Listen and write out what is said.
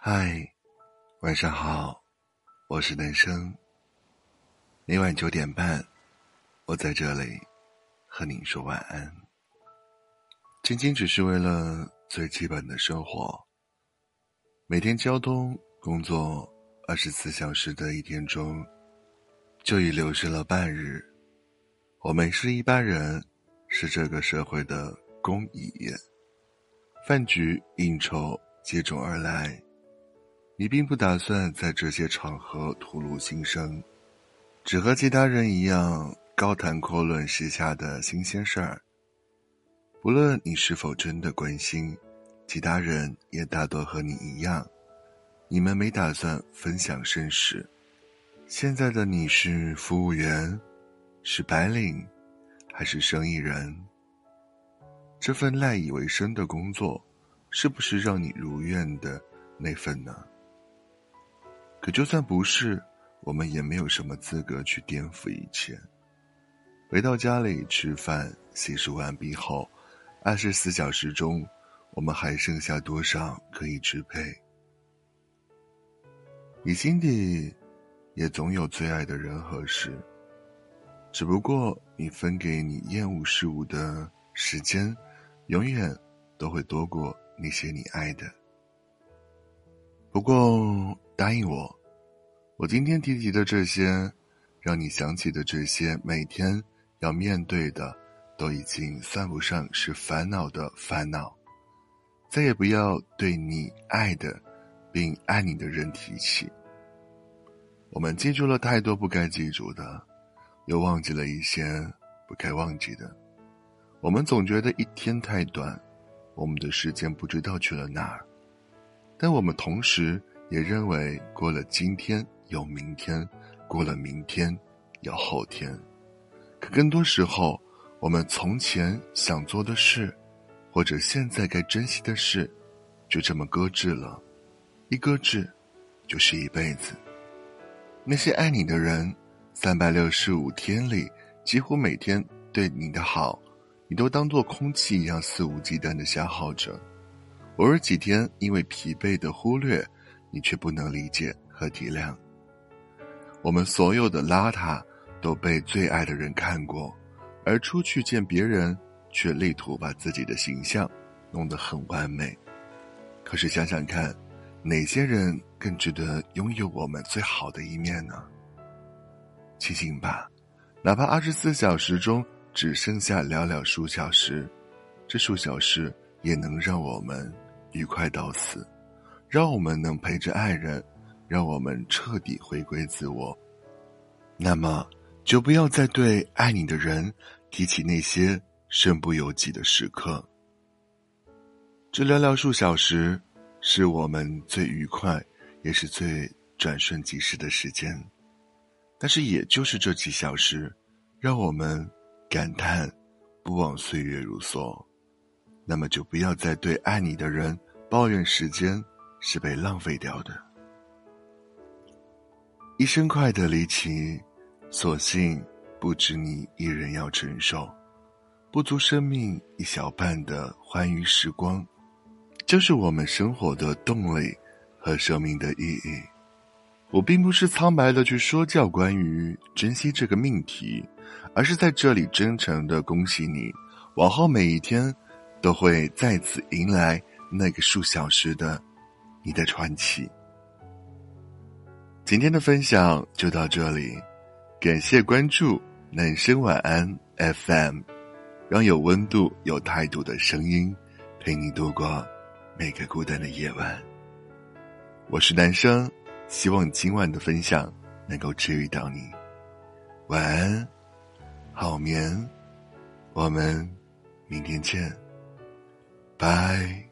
嗨，晚上好，我是男生。每晚九点半，我在这里和您说晚安。仅仅只是为了最基本的生活。每天交通、工作二十四小时的一天中，就已流失了半日。我们是一般人，是这个社会的公蚁。饭局应酬接踵而来，你并不打算在这些场合吐露心声，只和其他人一样高谈阔论时下的新鲜事儿。不论你是否真的关心，其他人也大多和你一样，你们没打算分享身世。现在的你是服务员，是白领，还是生意人？这份赖以为生的工作，是不是让你如愿的那份呢？可就算不是，我们也没有什么资格去颠覆一切。回到家里吃饭、洗漱完毕后，二十四小时中，我们还剩下多少可以支配？你心底也总有最爱的人和事，只不过你分给你厌恶事物的时间。永远都会多过那些你爱的。不过答应我，我今天提及的这些，让你想起的这些每天要面对的，都已经算不上是烦恼的烦恼。再也不要对你爱的，并爱你的人提起。我们记住了太多不该记住的，又忘记了一些不该忘记的。我们总觉得一天太短，我们的时间不知道去了哪儿，但我们同时也认为过了今天有明天，过了明天有后天。可更多时候，我们从前想做的事，或者现在该珍惜的事，就这么搁置了，一搁置，就是一辈子。那些爱你的人，三百六十五天里，几乎每天对你的好。你都当做空气一样肆无忌惮的消耗着，偶尔几天因为疲惫的忽略，你却不能理解和体谅。我们所有的邋遢都被最爱的人看过，而出去见别人，却力图把自己的形象弄得很完美。可是想想看，哪些人更值得拥有我们最好的一面呢？庆幸吧，哪怕二十四小时中。只剩下寥寥数小时，这数小时也能让我们愉快到死，让我们能陪着爱人，让我们彻底回归自我。那么，就不要再对爱你的人提起那些身不由己的时刻。这寥寥数小时，是我们最愉快，也是最转瞬即逝的时间。但是，也就是这几小时，让我们。感叹，不枉岁月如梭，那么就不要再对爱你的人抱怨时间是被浪费掉的。一生快的离奇，所幸不止你一人要承受，不足生命一小半的欢愉时光，就是我们生活的动力和生命的意义。我并不是苍白的去说教关于珍惜这个命题，而是在这里真诚的恭喜你，往后每一天都会再次迎来那个数小时的你的传奇。今天的分享就到这里，感谢关注男生晚安 FM，让有温度、有态度的声音陪你度过每个孤单的夜晚。我是男生。希望今晚的分享能够治愈到你，晚安，好眠，我们明天见，拜。